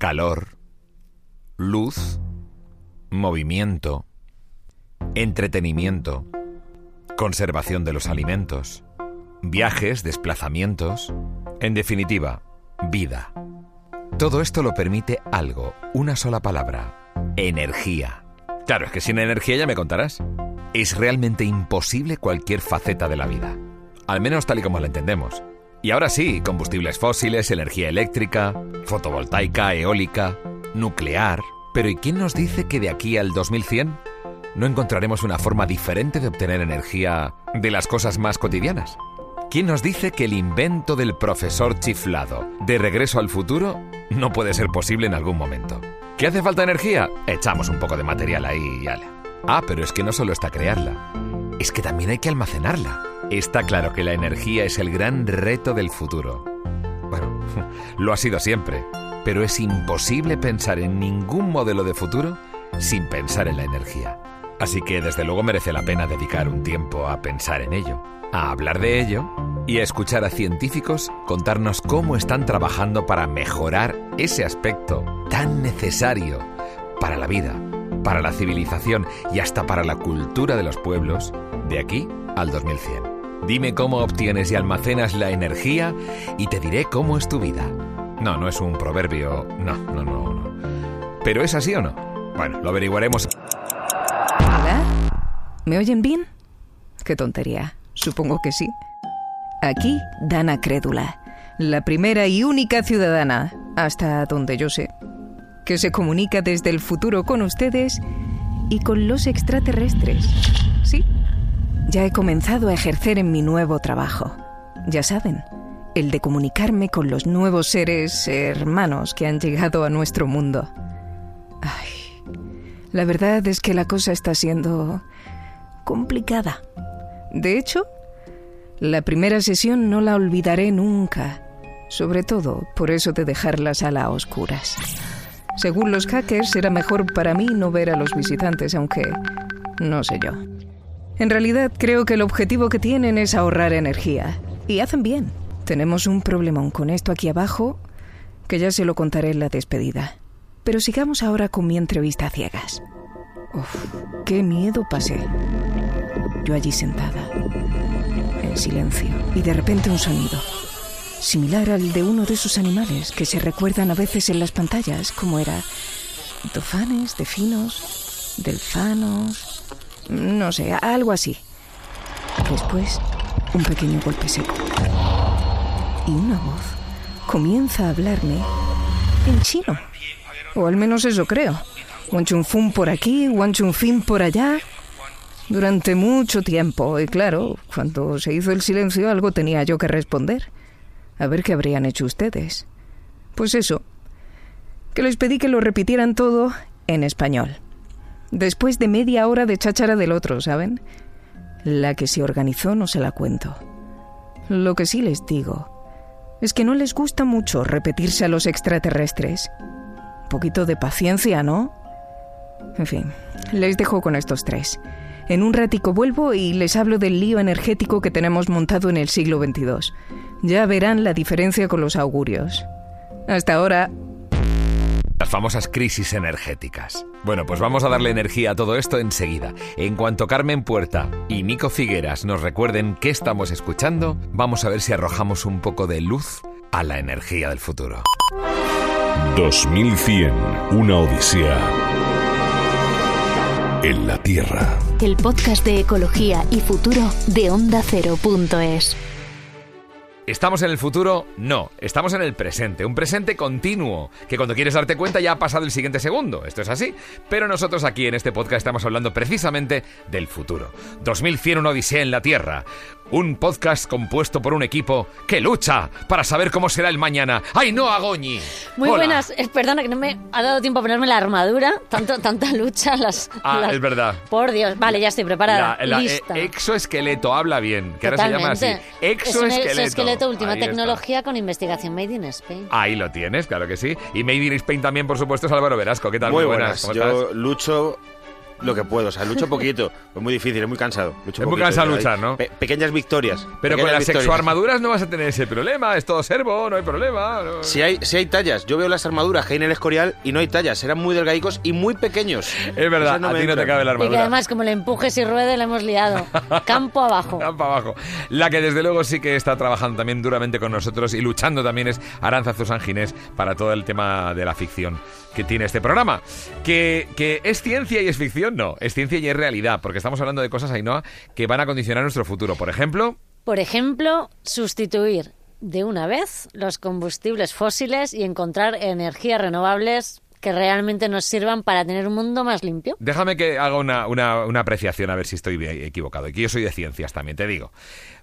calor, luz, movimiento, entretenimiento, conservación de los alimentos, viajes, desplazamientos, en definitiva, vida. Todo esto lo permite algo, una sola palabra, energía. Claro, es que sin energía ya me contarás. Es realmente imposible cualquier faceta de la vida, al menos tal y como la entendemos. Y ahora sí, combustibles fósiles, energía eléctrica, fotovoltaica, eólica, nuclear. Pero ¿y quién nos dice que de aquí al 2100 no encontraremos una forma diferente de obtener energía de las cosas más cotidianas? ¿Quién nos dice que el invento del profesor chiflado de regreso al futuro no puede ser posible en algún momento? ¿Qué hace falta energía? Echamos un poco de material ahí y ya. Ah, pero es que no solo está crearla, es que también hay que almacenarla. Está claro que la energía es el gran reto del futuro. Bueno, lo ha sido siempre, pero es imposible pensar en ningún modelo de futuro sin pensar en la energía. Así que desde luego merece la pena dedicar un tiempo a pensar en ello, a hablar de ello y a escuchar a científicos contarnos cómo están trabajando para mejorar ese aspecto tan necesario para la vida, para la civilización y hasta para la cultura de los pueblos de aquí al 2100. Dime cómo obtienes y almacenas la energía y te diré cómo es tu vida. No, no es un proverbio, no, no, no, no. ¿Pero es así o no? Bueno, lo averiguaremos. ¿Me oyen bien? Qué tontería. Supongo que sí. Aquí, Dana Crédula, la primera y única ciudadana, hasta donde yo sé, que se comunica desde el futuro con ustedes y con los extraterrestres. Ya he comenzado a ejercer en mi nuevo trabajo. Ya saben, el de comunicarme con los nuevos seres hermanos que han llegado a nuestro mundo. Ay, la verdad es que la cosa está siendo complicada. De hecho, la primera sesión no la olvidaré nunca, sobre todo por eso de dejar la sala a oscuras. Según los hackers, era mejor para mí no ver a los visitantes, aunque no sé yo. En realidad creo que el objetivo que tienen es ahorrar energía, y hacen bien. Tenemos un problemón con esto aquí abajo, que ya se lo contaré en la despedida. Pero sigamos ahora con mi entrevista a ciegas. Uf, qué miedo pasé. Yo allí sentada, en silencio, y de repente un sonido, similar al de uno de esos animales que se recuerdan a veces en las pantallas, como era dofanes, definos, delfanos, no sé, algo así. Después, un pequeño golpe seco. Y una voz comienza a hablarme en chino. O al menos eso creo. Fun por aquí, Fin por allá. Durante mucho tiempo. Y claro, cuando se hizo el silencio algo tenía yo que responder. A ver qué habrían hecho ustedes. Pues eso. Que les pedí que lo repitieran todo en español. Después de media hora de cháchara del otro, ¿saben? La que se organizó no se la cuento. Lo que sí les digo es que no les gusta mucho repetirse a los extraterrestres. Un poquito de paciencia, ¿no? En fin, les dejo con estos tres. En un ratico vuelvo y les hablo del lío energético que tenemos montado en el siglo XXII. Ya verán la diferencia con los augurios. Hasta ahora. Las famosas crisis energéticas. Bueno, pues vamos a darle energía a todo esto enseguida. En cuanto Carmen Puerta y Nico Figueras nos recuerden qué estamos escuchando, vamos a ver si arrojamos un poco de luz a la energía del futuro. 2100, una odisea en la Tierra. El podcast de ecología y futuro de Onda Cero.es. ¿Estamos en el futuro? No, estamos en el presente, un presente continuo, que cuando quieres darte cuenta ya ha pasado el siguiente segundo, esto es así, pero nosotros aquí en este podcast estamos hablando precisamente del futuro. 2100 una odisea en la Tierra, un podcast compuesto por un equipo que lucha para saber cómo será el mañana. ¡Ay, no, Agoñi! Muy buenas. Eh, perdona que no me ha dado tiempo a ponerme la armadura. Tanto, tanta lucha. Las, ah, es verdad. Por Dios. Vale, ya estoy preparada. La, eh, exoesqueleto habla bien, que ahora se llama así. Exoesqueleto. Exoesqueleto, última tecnología con investigación Made in Spain. Ahí lo tienes, claro que sí. Y Made in Spain también, por supuesto, es Álvaro Verasco. ¿Qué tal? Muy, buenas. Yo lucho lo que puedo, o sea, lucho poquito. Es muy difícil, es muy cansado. Lucho Es muy poquito, cansado luchar, ¿no? pe- pequeñas victorias. Pero con las victorias. sexoarmaduras no vas a tener ese problema, es todo servo, no hay problema. no- Si hay, si hay tallas, yo veo las armaduras que hay en el Escorial y no hay tallas, eran muy delgadicos y muy pequeños. Es verdad, no a ti no te cabe la Y que armadura. además, como le empujes y ruede, le hemos liado. Campo abajo. Campo abajo. La que desde luego sí que está trabajando también duramente con nosotros y luchando también es Aranza Ginés para todo el tema de la ficción que tiene este programa. Que, que es ciencia y es ficción, no, es ciencia y es realidad, porque estamos hablando de cosas, Ainhoa, que van a condicionar nuestro futuro. Por ejemplo, Por ejemplo, sustituir de una vez los combustibles fósiles y encontrar energías renovables que realmente nos sirvan para tener un mundo más limpio. déjame que haga una, una- una apreciación a ver si estoy equivocado. Y que yo soy de ciencias también, te digo.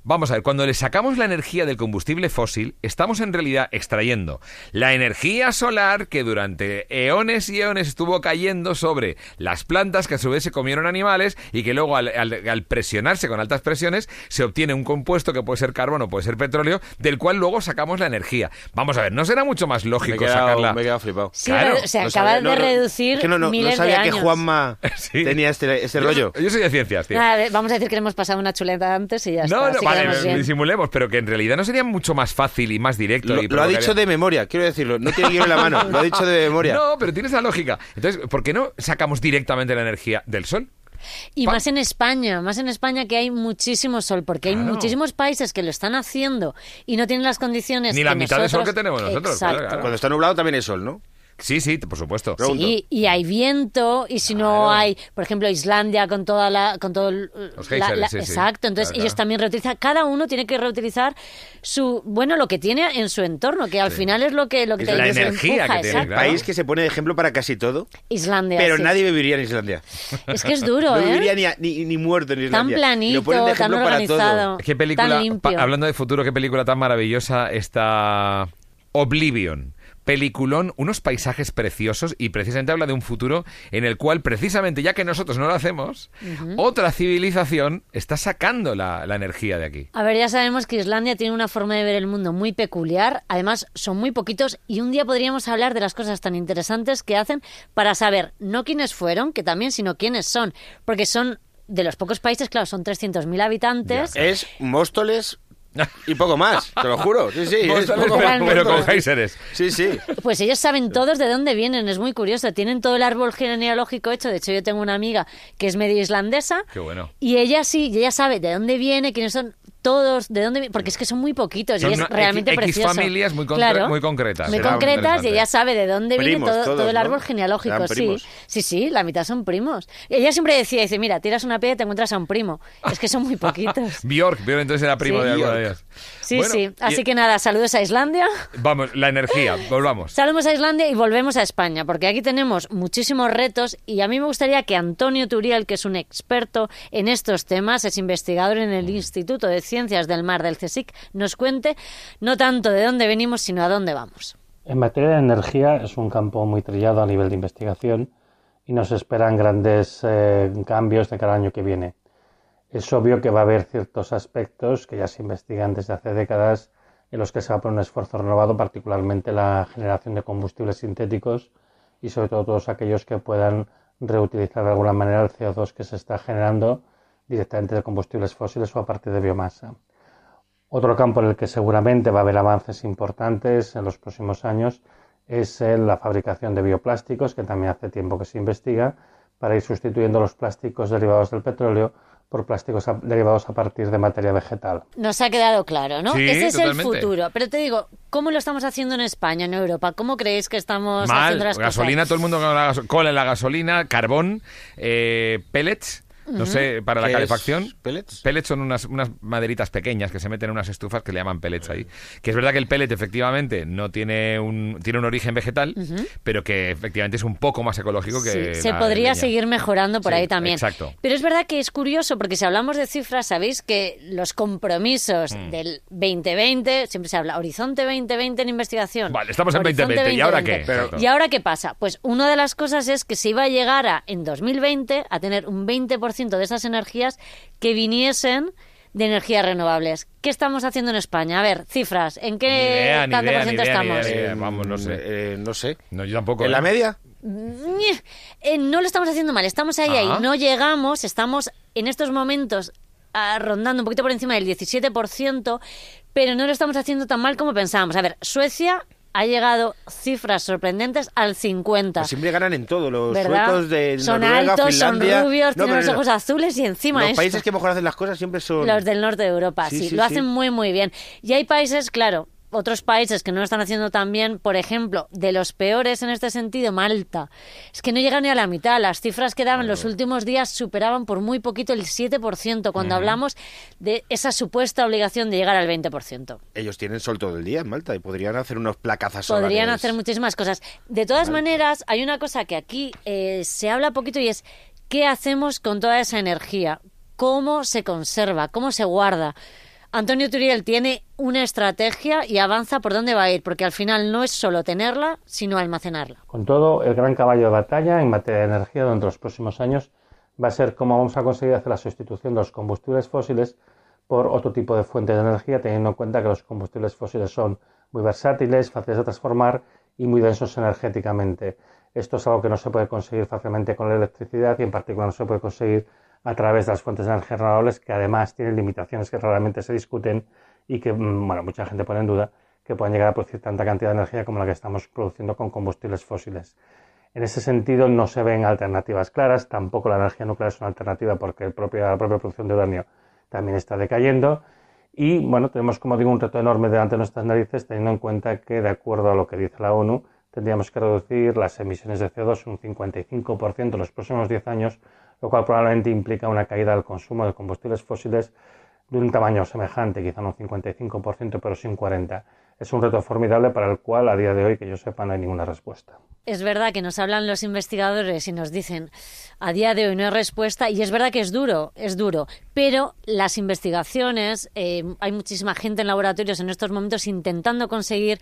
Vamos a ver, cuando le sacamos la energía del combustible fósil, estamos en realidad extrayendo la energía solar que durante eones y eones estuvo cayendo sobre las plantas que a su vez se comieron animales y que luego al, al- al presionarse con altas presiones se obtiene un compuesto que puede ser carbono, puede ser petróleo, del cual luego sacamos la energía. Vamos a ver, ¿no será mucho más Me he lógico quedado, sacarla? me he quedado flipado. Sí, Claro, se No acaba de no, reducir es que no, no, no miles sabía de que años. Juanma Sí. tenía este, este Yo- rollo. Yo soy de ciencias, tío. Nada, vamos a decir que le hemos pasado una chuleta antes y ya No, está. no, vale, bien. disimulemos, pero que en realidad no sería mucho más fácil y más directo. Lo, y lo ha dicho de memoria, quiero decirlo. No tiene guion en la mano, lo ha dicho de memoria. No, pero tiene esa lógica. Entonces, ¿por qué no sacamos directamente la energía del sol? Y Pa- más en España, más en España que hay muchísimo sol, porque hay muchísimos países que lo están haciendo y no tienen las condiciones Ni que la mitad de sol nosotros- que tenemos nosotros, Exacto. claro, claro. Cuando está nublado también hay sol, ¿no? Sí, sí, por supuesto. Sí, y hay viento, y si no hay, por ejemplo, Islandia con toda la, con todo el- Los la- sí, exacto. Entonces Claro, ellos también reutilizan, cada uno tiene que reutilizar su, bueno, lo que tiene en su entorno, que al final es lo que, lo que Es te la energía empuja, que tiene, exacto. Claro. País que se pone de ejemplo para casi todo, Islandia. pero sí. nadie viviría en Islandia. Es que es duro, no ¿eh? viviría ni, a- ni, ni muerto en Tan Islandia. planito, Lo ponen de tan para todo. organizado. ¿Qué película, Tan limpio. pa- hablando de futuro, qué película tan maravillosa está Oblivion? Peliculón, unos paisajes preciosos y precisamente habla de un futuro en el cual precisamente, ya que nosotros no lo hacemos, otra civilización está sacando la, la energía de aquí. A ver, ya sabemos que Islandia tiene una forma de ver el mundo muy peculiar, además son muy poquitos y un día podríamos hablar de las cosas tan interesantes que hacen para saber no quiénes fueron, que también, sino quiénes son, porque son de los pocos países, claro, son 300.000 habitantes. Es Móstoles y poco más, te lo juro. Sí, sí, es Móstoles, poco pero, más, pero con géiseres. Sí, sí. Pues ellos saben todos de dónde vienen, es muy curioso. Tienen todo el árbol genealógico hecho. De hecho, yo tengo una amiga que es medio islandesa. Qué bueno. Y ella sí, y ella sabe de dónde viene, quiénes son todos, de dónde viene, porque es que son muy poquitos Son y es realmente X precioso. familias muy concre- Claro, muy concretas. Muy concretas y ella sabe de dónde viene todo, todos, todo el ¿no? árbol genealógico, sí. Sí, sí, la mitad son primos. Ella siempre decía, dice, mira, tiras una piedra y te encuentras a un primo. Es que son muy poquitos. Bjork, Bjork entonces era primo Sí. de alguno Sí, Bueno, sí. Así y- que nada, saludos a Islandia. Vamos, la energía, volvamos. Salimos a Islandia y volvemos a España, porque aquí tenemos muchísimos retos y a mí me gustaría que Antonio Turiel, que es un experto en estos temas, es investigador en el Instituto de Ciencias del Mar del CSIC, nos cuente no tanto de dónde venimos, sino a dónde vamos. En materia de energía es un campo muy trillado a nivel de investigación y nos esperan grandes eh, cambios de cada año que viene. Es obvio que va a haber ciertos aspectos que ya se investigan desde hace décadas en los que se va a poner un esfuerzo renovado, particularmente la generación de combustibles sintéticos y sobre todo todos aquellos que puedan reutilizar de alguna manera el CO2 que se está generando directamente de combustibles fósiles o a partir de biomasa. Otro campo en el que seguramente va a haber avances importantes en los próximos años es la fabricación de bioplásticos, que también hace tiempo que se investiga, para ir sustituyendo los plásticos derivados del petróleo por plásticos a- derivados a partir de materia vegetal. Nos ha quedado claro, ¿no? Sí, Ese es totalmente. el futuro. Pero te digo, ¿cómo lo estamos haciendo en España, en Europa? ¿Cómo creéis que estamos Mal, haciendo las gasolina, cosas? todo el mundo con la gaso- cola en la gasolina, carbón, eh, pellets, no sé, para la calefacción. ¿Pellets? Pellets son unas, unas maderitas pequeñas que se meten en unas estufas que le llaman pellets ahí. Que es verdad que el pellet efectivamente no tiene un, tiene un origen vegetal, pero que efectivamente es un poco más ecológico que Sí, se la podría leña. seguir mejorando por Sí, ahí también. exacto. Pero es verdad que es curioso porque si hablamos de cifras, sabéis que los compromisos Mm. del 2020, siempre se habla Horizonte 2020 en investigación. Vale, estamos en Horizonte 2020, ¿y ahora qué? 2020. Exacto. ¿Y ahora qué pasa? Pues una de las cosas es que se iba a llegar a, en 2020 a tener un 20% de esas energías que viniesen de energías renovables. ¿Qué estamos haciendo en España? A ver, cifras. ¿En qué idea, tanto idea, por ciento ni idea, ni estamos? idea, ni idea. Vamos, no sé. Eh, no sé. No, yo tampoco. ¿En ¿eh? la media? ñe, eh, no lo estamos haciendo mal, estamos ahí, Ah. ahí, no llegamos, estamos en estos momentos ah, rondando un poquito por encima del 17%, pero no lo estamos haciendo tan mal como pensábamos. A ver, Suecia ha llegado cifras sorprendentes al 50. Pues siempre ganan en todo. Los ¿Verdad? suecos de son Noruega, altos, Finlandia. son rubios, No, tienen los ojos azules y encima Los esto. países que mejor hacen las cosas siempre son. Los del norte de Europa, Sí, sí, sí, lo sí. hacen muy, muy bien. Y hay países, claro, otros países que no lo están haciendo tan bien, por ejemplo, de los peores en este sentido, Malta. Es que no llegan ni a la mitad. Las cifras que daban los últimos días superaban por muy poquito el 7% cuando hablamos de esa supuesta obligación de llegar al 20%. Ellos tienen sol todo el día en Malta y podrían hacer unos placazas Podrían solares. hacer muchísimas cosas. De todas maneras, hay una cosa que aquí eh, se habla poquito y es qué hacemos con toda esa energía, cómo se conserva, cómo se guarda. Antonio Turiel tiene una estrategia y avanza por dónde va a ir, porque al final no es solo tenerla, sino almacenarla. Con todo, el gran caballo de batalla en materia de energía durante los próximos años va a ser cómo vamos a conseguir hacer la sustitución de los combustibles fósiles por otro tipo de fuente de energía, teniendo en cuenta que los combustibles fósiles son muy versátiles, fáciles de transformar y muy densos energéticamente. Esto es algo que no se puede conseguir fácilmente con la electricidad y en particular no se puede conseguir a través de las fuentes de energía renovables que además tienen limitaciones que realmente se discuten y que mm, bueno, mucha gente pone en duda que puedan llegar a producir tanta cantidad de energía como la que estamos produciendo con combustibles fósiles. En ese sentido no se ven alternativas claras, tampoco la energía nuclear es una alternativa porque el propio- la propia producción de uranio también está decayendo y bueno, tenemos como digo un reto enorme delante de nuestras narices teniendo en cuenta que de acuerdo a lo que dice la ONU tendríamos que reducir las emisiones de CO2 un 55% en los próximos 10 años, lo cual probablemente implica una caída del consumo de combustibles fósiles de un tamaño semejante, quizá no un 55%, pero sí un 40%. Es un reto formidable para el cual a día de hoy, que yo sepa, no hay ninguna respuesta. Es verdad que nos hablan los investigadores y nos dicen a día de hoy no hay respuesta y es verdad que es duro, es duro, pero las investigaciones, eh, hay muchísima gente en laboratorios en estos momentos intentando conseguir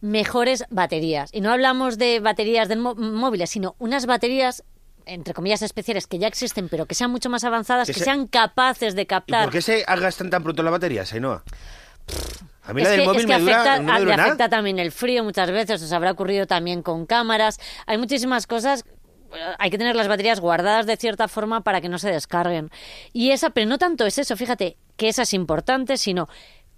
mejores baterías. Y no hablamos de baterías de móviles, sino unas baterías entre comillas especiales que ya existen pero que sean mucho más avanzadas, Que que se- sean capaces de ¿Y captar por qué se gastan tan pronto las baterías, Ainhoa? A mí es la del que, móvil es que me dura, afecta, no me le nada. afecta también el frío muchas veces, os habrá ocurrido también con cámaras. Hay muchísimas cosas. eh, Hay que tener las baterías guardadas de cierta forma para que no se descarguen. Y esa, pero no tanto es eso, fíjate, que esa es importante, sino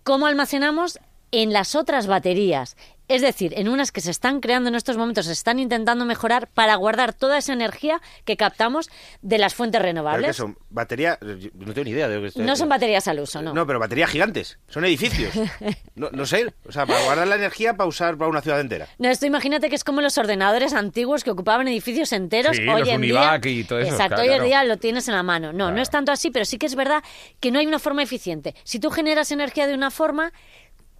cómo almacenamos en las otras baterías. Es decir, en unas que se están creando en estos momentos, se están intentando mejorar para guardar toda esa energía que captamos de las fuentes ¿Pero qué renovables. son? ¿Batería? Yo No tengo ni idea de lo que estoy No son baterías al uso, no. No, pero baterías gigantes. Son edificios. No, no sé. O sea, para guardar la energía para usar para una ciudad entera. No, esto imagínate que es como los ordenadores antiguos que ocupaban edificios enteros. Sí, hoy los en Univac día, y todo eso, Exacto, claro, hoy en claro. día lo tienes en la mano. No, no es tanto así, pero sí que es verdad que no hay una forma eficiente. Si tú generas energía de una forma,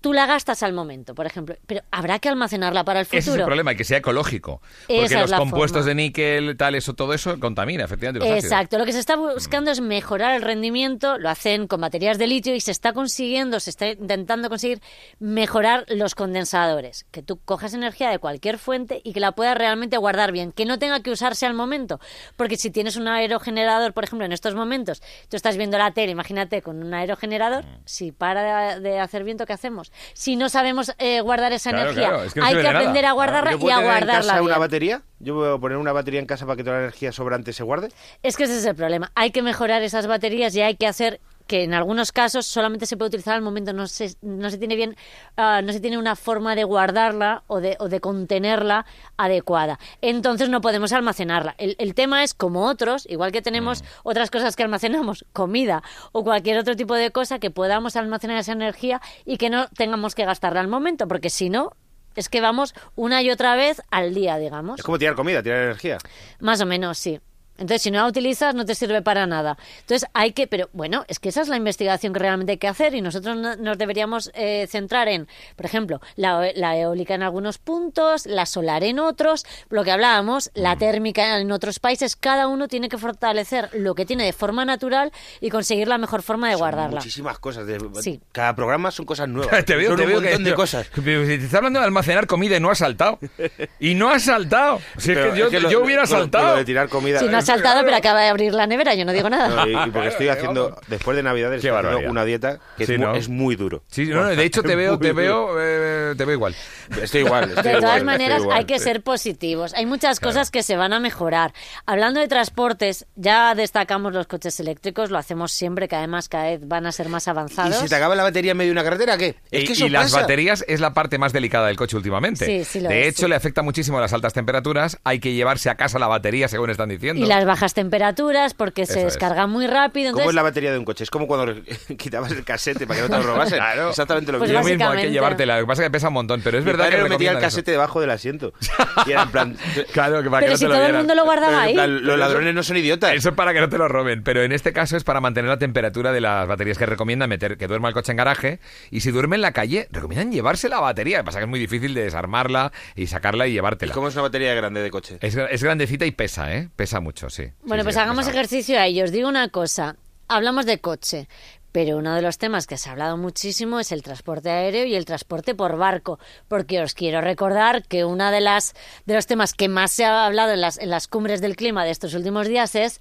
tú la gastas al momento, por ejemplo, pero habrá que almacenarla para el Ese es el futuro. problema, y que sea ecológico. Porque Esa los compuestos forma. de níquel, tal, eso, todo eso contamina, efectivamente. Los ácidos. Exacto, lo que se está buscando es mejorar el rendimiento, lo hacen con baterías de litio y se está consiguiendo, se está intentando conseguir mejorar los condensadores, que tú cojas energía de cualquier fuente y que la puedas realmente guardar bien, que no tenga que usarse al momento, porque si tienes un aerogenerador, por ejemplo, en estos momentos, tú estás viendo la tele, imagínate con un aerogenerador, si para de hacer viento, ¿qué hacemos? Si no sabemos eh, guardar esa Claro, energía, claro, es que no hay que nada. aprender a guardarla ¿Yo y a tener en guardarla casa una bien. batería? ¿Yo puedo poner una batería en casa para que toda la energía sobrante se guarde? Es que ese es el problema. Hay que mejorar esas baterías y hay que hacer que en algunos casos solamente se puede utilizar al momento, no se, no se tiene bien, ah, no se tiene una forma de guardarla o de, o de contenerla adecuada. Entonces no podemos almacenarla. El, el tema es como otros, igual que tenemos otras cosas que almacenamos, comida o cualquier otro tipo de cosa, que podamos almacenar esa energía y que no tengamos que gastarla al momento, porque si no, es que vamos una y otra vez al día, digamos. Es como tirar comida, tirar energía. Más o menos, sí. Entonces, si no la utilizas, no te sirve para nada. Entonces, hay que, pero bueno, es que esa es la investigación que realmente hay que hacer y nosotros no- nos deberíamos eh, centrar en, por ejemplo, la, la eólica en algunos puntos, la solar en otros, lo que hablábamos, la térmica en otros países. Cada uno tiene que fortalecer lo que tiene de forma natural y conseguir la mejor forma de Son guardarla. muchísimas cosas. de- Sí. Cada programa son cosas nuevas. te veo, son te un veo montón que de cosas. Te está hablando de almacenar comida y no has saltado. Y no has saltado. Si es que yo, es que lo- yo hubiera lo- saltado. lo de tirar comida. Si no has saltado, pero acaba de abrir la nevera, yo no digo nada. No, y, y porque estoy haciendo, después de Navidades, Qué estoy haciendo una dieta que Sí, es, ¿no? es muy duro. Sí, no, no, de hecho te veo, te veo, eh, te veo igual. Estoy igual. estoy De igual, todas maneras, igual, hay que sí. ser positivos. Hay muchas cosas que se van a mejorar. Hablando de transportes, ya destacamos los coches eléctricos, lo hacemos siempre, que además cada vez van a ser más ¿Y avanzados. si te acaba la batería en medio de una carretera, qué? Es Y- que eso y las pasa. baterías es la parte más delicada del coche últimamente. Sí, sí lo de es, hecho, sí. le afecta muchísimo las altas temperaturas. Hay que llevarse a casa la batería, según están diciendo. Y las bajas temperaturas, porque se es. descarga muy rápido. ¿Cómo es Entonces, la batería de un coche? Es como cuando quitabas el casete para que no te lo robasen. Claro. Exactamente lo Pues Lo mismo. mismo, hay que llevártela. Lo que pasa es que pesa un montón, pero es Mi verdad que lo metía el eso. casete debajo del asiento. Y era en plan... Claro, que para pero que no si te lo todo el mundo lo guardaba ahí. plan, los ladrones no son idiotas. Eso es para que no te lo roben, pero en este caso es para mantener la temperatura de las baterías que recomiendan meter que duerma el coche en garaje y si duerme en la calle recomiendan llevarse la batería. Lo que pasa es que es muy difícil de desarmarla y sacarla y llevártela. ¿Cómo es una batería grande de coche? Es, es grandecita y pesa, ¿eh? Pesa mucho, sí. Bueno, Sí, pues sí, hagamos ejercicio ahí. Os digo una cosa. Hablamos de coche, pero uno de los temas que se ha hablado muchísimo es el transporte aéreo y el transporte por barco, porque os quiero recordar que una de las de los temas que más se ha hablado en las en las cumbres del clima de estos últimos días es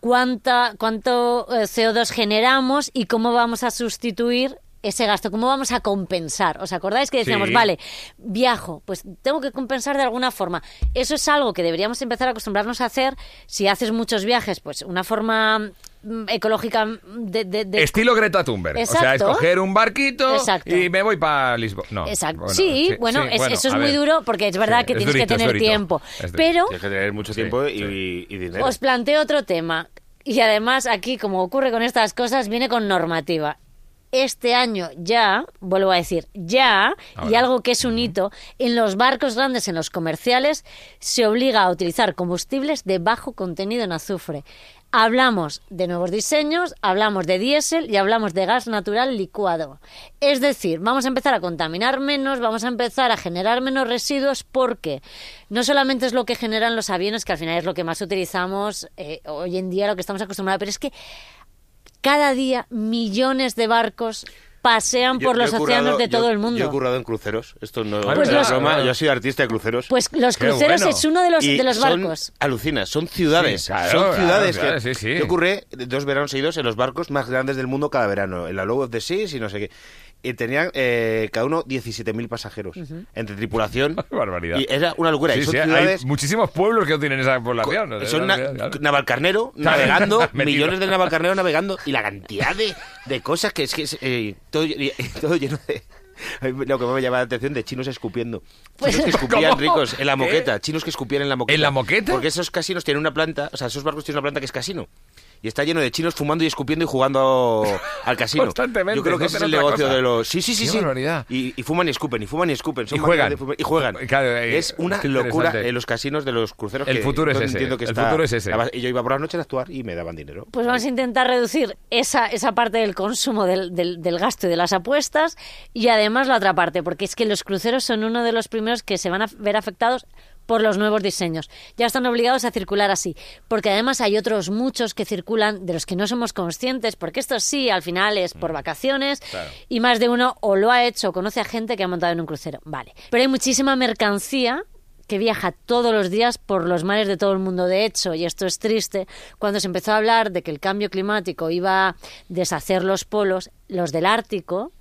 cuánta cuánto eh, CO2 generamos y cómo vamos a sustituir ese gasto, cómo vamos a compensar. ¿Os acordáis que decíamos, Sí. vale, viajo, pues tengo que compensar de alguna forma? Eso es algo que deberíamos empezar a acostumbrarnos a hacer. Si haces muchos viajes, pues una forma mm, ecológica de... de- de- Estilo Greta Thunberg. O sea, Exacto. escoger un barquito Exacto. y me voy para Lisboa. No, Exacto. bueno, sí, bueno, sí, es- bueno, eso es muy ver. duro porque es verdad Sí, que es tienes durito, que tener tiempo. Pero Tienes que tener mucho Sí, tiempo y, sí. y dinero. os planteo otro tema. Y además aquí, como ocurre con estas cosas, viene con normativa. Este año ya, vuelvo a decir, ya, y Ahora. algo que es un hito, en los barcos grandes, en los comerciales, se obliga a utilizar combustibles de bajo contenido en azufre. Hablamos de nuevos diseños, hablamos de diésel y hablamos de gas natural licuado. Es decir, vamos a empezar a contaminar menos, vamos a empezar a generar menos residuos porque no solamente es lo que generan los aviones, que al final es lo que más utilizamos eh, hoy en día, lo que estamos acostumbrados, pero es que cada día millones de barcos pasean Yo- por los he océanos currado- de todo yo- el mundo. Yo he currado en cruceros. Esto no Pues es los- broma. Yo soy artista de cruceros. Pues los Qué cruceros bueno. es uno de los, Y de los son- barcos. alucinas, son ciudades. Sí, claro, son claro, ciudades claro, que sí, sí. yo curré dos veranos seguidos en los barcos más grandes del mundo cada verano, en la Low of the Seas y no sé qué. Y tenían eh, cada uno 17.000 pasajeros entre tripulación. Qué barbaridad. Y era una locura. y son sí, ciudades hay muchísimos pueblos que no tienen esa población. o sea, son na- claro. navalcarnero navegando, millones de navalcarnero navegando y la cantidad de, de cosas que es que es, eh, todo, lle- todo lleno de lo que me llama la atención de chinos escupiendo. Pues- Chinos que escupían ¿Cómo? ricos en la ¿Qué? moqueta, chinos que escupían en la moqueta. ¿En la moqueta? Porque esos casinos tienen una planta, o sea, esos barcos tienen una planta que es casino. Y está lleno de chinos fumando y escupiendo y jugando al casino. Constantemente, Yo creo que no ese es el negocio cosa. de los. Sí, sí, sí, sí. Y, y fuman y escupen, y fuman y escupen. Son Y juegan. Y juegan. Claro, eh, es una locura en los casinos de los cruceros. El que futuro es ese, Entiendo que el está- futuro es ese. Y yo iba por las noches a actuar y me daban dinero. Pues vamos a intentar reducir esa, esa parte del consumo del, del- del gasto y de las apuestas y además la otra parte, porque es que los cruceros son uno de los primeros que se van a ver afectados por los nuevos diseños. Ya están obligados a circular así, porque además hay otros muchos que circulan de los que no somos conscientes, porque esto sí, al final es Mm. por vacaciones y más de uno o lo ha hecho o conoce a gente que ha montado en un crucero. Vale, pero hay muchísima mercancía que viaja todos los días por los mares de todo el mundo. De hecho, y esto es triste, cuando se empezó a hablar de que el cambio climático iba a deshacer los polos, los del Ártico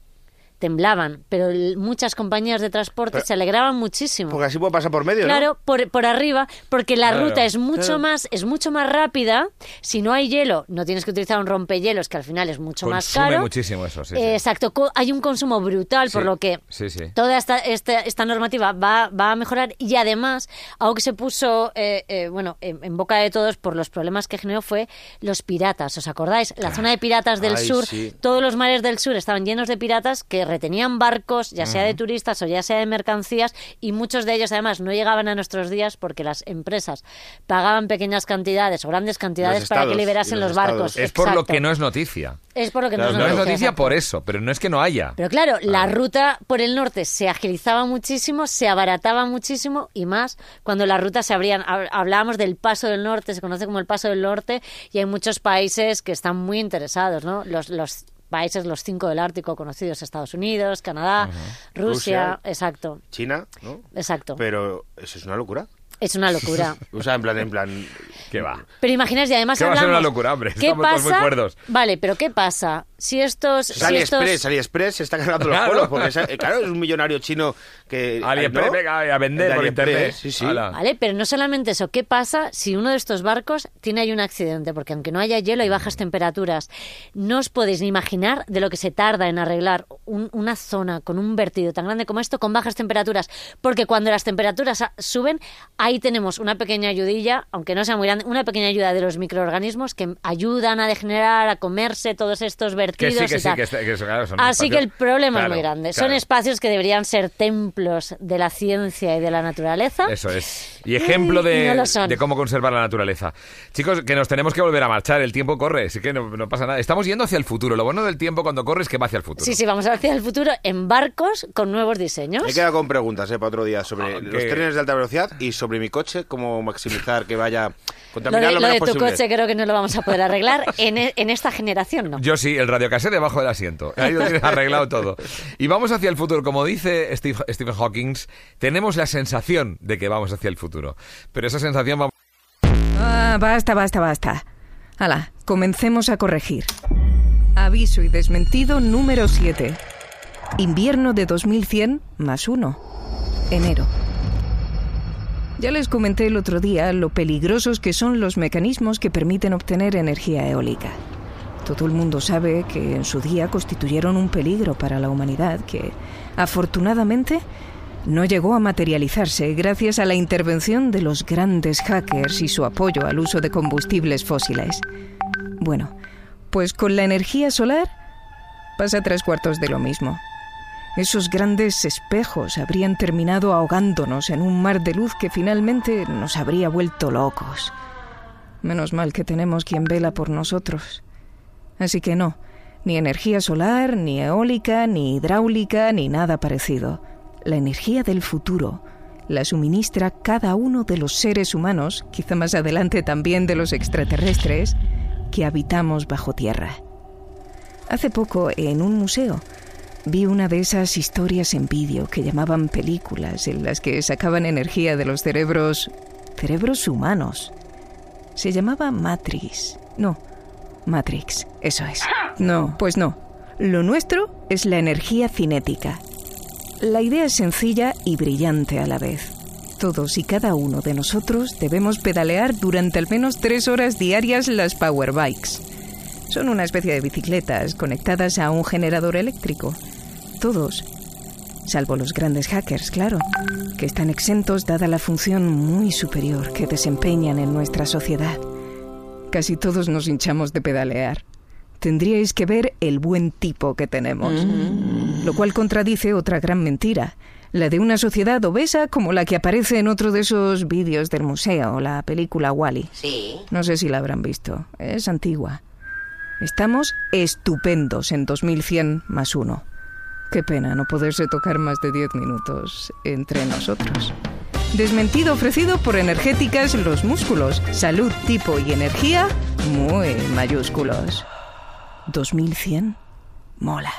temblaban, pero muchas compañías de transporte se alegraban muchísimo. Porque así puedo pasar por medio, ¿no? Claro, por, por arriba, porque la Claro, ruta es mucho claro. más es mucho más rápida. Si no hay hielo, no tienes que utilizar un rompehielos, que al final es mucho más Consume caro. muchísimo eso, sí, sí. Eh, Exacto, co- hay un consumo brutal, por lo que sí, sí. toda esta, esta, esta normativa va, va a mejorar y además, algo que se puso eh, eh, bueno en, en boca de todos por los problemas que generó fue los piratas. ¿Os acordáis? La zona de piratas del Ay, sur, sí. todos los mares del sur estaban llenos de piratas que retenían barcos, ya sea de turistas o ya sea de mercancías, y muchos de ellos además no llegaban a nuestros días porque las empresas pagaban pequeñas cantidades o grandes cantidades Los para que liberasen los los barcos. Es por lo que no es noticia. Es por lo que Claro, no No es noticia, exacto. por eso, pero no es que no haya. Pero claro, la ruta por el norte se agilizaba muchísimo, se abarataba muchísimo y más cuando las rutas se abrían. Hab- Hablábamos del Paso del Norte, se conoce como el Paso del Norte y hay muchos países que están muy interesados, ¿no? Los, los países, los cinco del Ártico conocidos, Estados Unidos, Canadá, Rusia, Rusia. exacto, China, ¿no? exacto. Pero eso es una locura. Es una locura. O sea, en plan, en plan... ¿Qué va? Pero imaginaos, y además Que va a ser una locura, hombre. ¿Qué Estamos todos pasa? muy cuerdos. Vale, pero ¿qué pasa si estos... Es si AliExpress, estos... AliExpress se está cargando los polos, porque esa- eh, claro, es un millonario chino que... AliExpress, ¿no? venga, a vender De por AliExpress, internet. Sí, sí. Vale, pero no solamente eso, ¿qué pasa si uno de estos barcos tiene ahí un accidente? Porque aunque no haya hielo hay bajas temperaturas. No os podéis ni imaginar de lo que se tarda en arreglar un- una zona con un vertido tan grande como esto con bajas temperaturas. Porque cuando las temperaturas suben, ahí tenemos una pequeña ayudilla, aunque no sea muy grande, una pequeña ayuda de los microorganismos que ayudan a degenerar, a comerse todos estos Que sí, que y sí, que, está- que eso, claro, son Así que el problema Claro, es muy grande. Son espacios que deberían ser templos de la ciencia y de la naturaleza. Eso es. Y ejemplo de, no lo son. de cómo conservar la naturaleza. Chicos, que nos tenemos que volver a marchar. El tiempo corre, así que no, no pasa nada. Estamos yendo hacia el futuro. Lo bueno del tiempo cuando corre es que va hacia el futuro. Sí, sí, vamos hacia el futuro en barcos con nuevos diseños. Me he quedado con preguntas eh, para otro día sobre Ah, los trenes de alta velocidad y sobre mi coche, cómo maximizar que vaya Lo contaminar de, lo, lo de tu posible. coche creo que no lo vamos a poder arreglar en, e- en esta generación, ¿no? Yo sí, el radiocassette debajo del asiento. Ahí lo arreglado todo. Y vamos hacia el futuro. Como dice Stephen Hawking, tenemos la sensación de que vamos hacia el futuro. Pero esa sensación va... Ah, basta, basta, basta. Hala, comencemos a corregir. Aviso y desmentido número 7. Invierno de 2100 más 1. Enero. Ya les comenté el otro día lo peligrosos que son los mecanismos que permiten obtener energía eólica. Todo el mundo sabe que en su día constituyeron un peligro para la humanidad que, afortunadamente, no llegó a materializarse gracias a la intervención de los grandes hackers y su apoyo al uso de combustibles fósiles. Bueno, pues con la energía solar pasa tres cuartos de lo mismo. Esos grandes espejos habrían terminado ahogándonos en un mar de luz que finalmente nos habría vuelto locos. Menos mal que tenemos quien vela por nosotros. Así que no, ni energía solar, ni eólica, ni hidráulica, ni nada parecido. La energía del futuro la suministra cada uno de los seres humanos, quizá más adelante también de los extraterrestres, que habitamos bajo tierra. Hace poco, en un museo, vi una de esas historias en vídeo que llamaban películas, en las que sacaban energía de los cerebros... cerebros humanos. Se llamaba Matrix. No, Matrix, eso es. No, pues no. Lo nuestro es la energía cinética. La idea es sencilla y brillante a la vez. Todos y cada uno de nosotros debemos pedalear durante al menos tres horas diarias las power bikes. Son una especie de bicicletas conectadas a un generador eléctrico. Todos, salvo los grandes hackers, claro, que están exentos dada la función muy superior que desempeñan en nuestra sociedad. Casi todos nos hinchamos de pedalear. Tendríais que ver el buen tipo que tenemos. Lo cual contradice otra gran mentira, la de una sociedad obesa como la que aparece en otro de esos vídeos del museo, la película Wally. Sí. No sé si la habrán visto, es antigua. Estamos estupendos en 2100 más uno. Qué pena no poderse tocar más de 10 minutos entre nosotros. Desmentido ofrecido por Energéticas Los Músculos. Salud, tipo y energía muy mayúsculos. 2100 mola.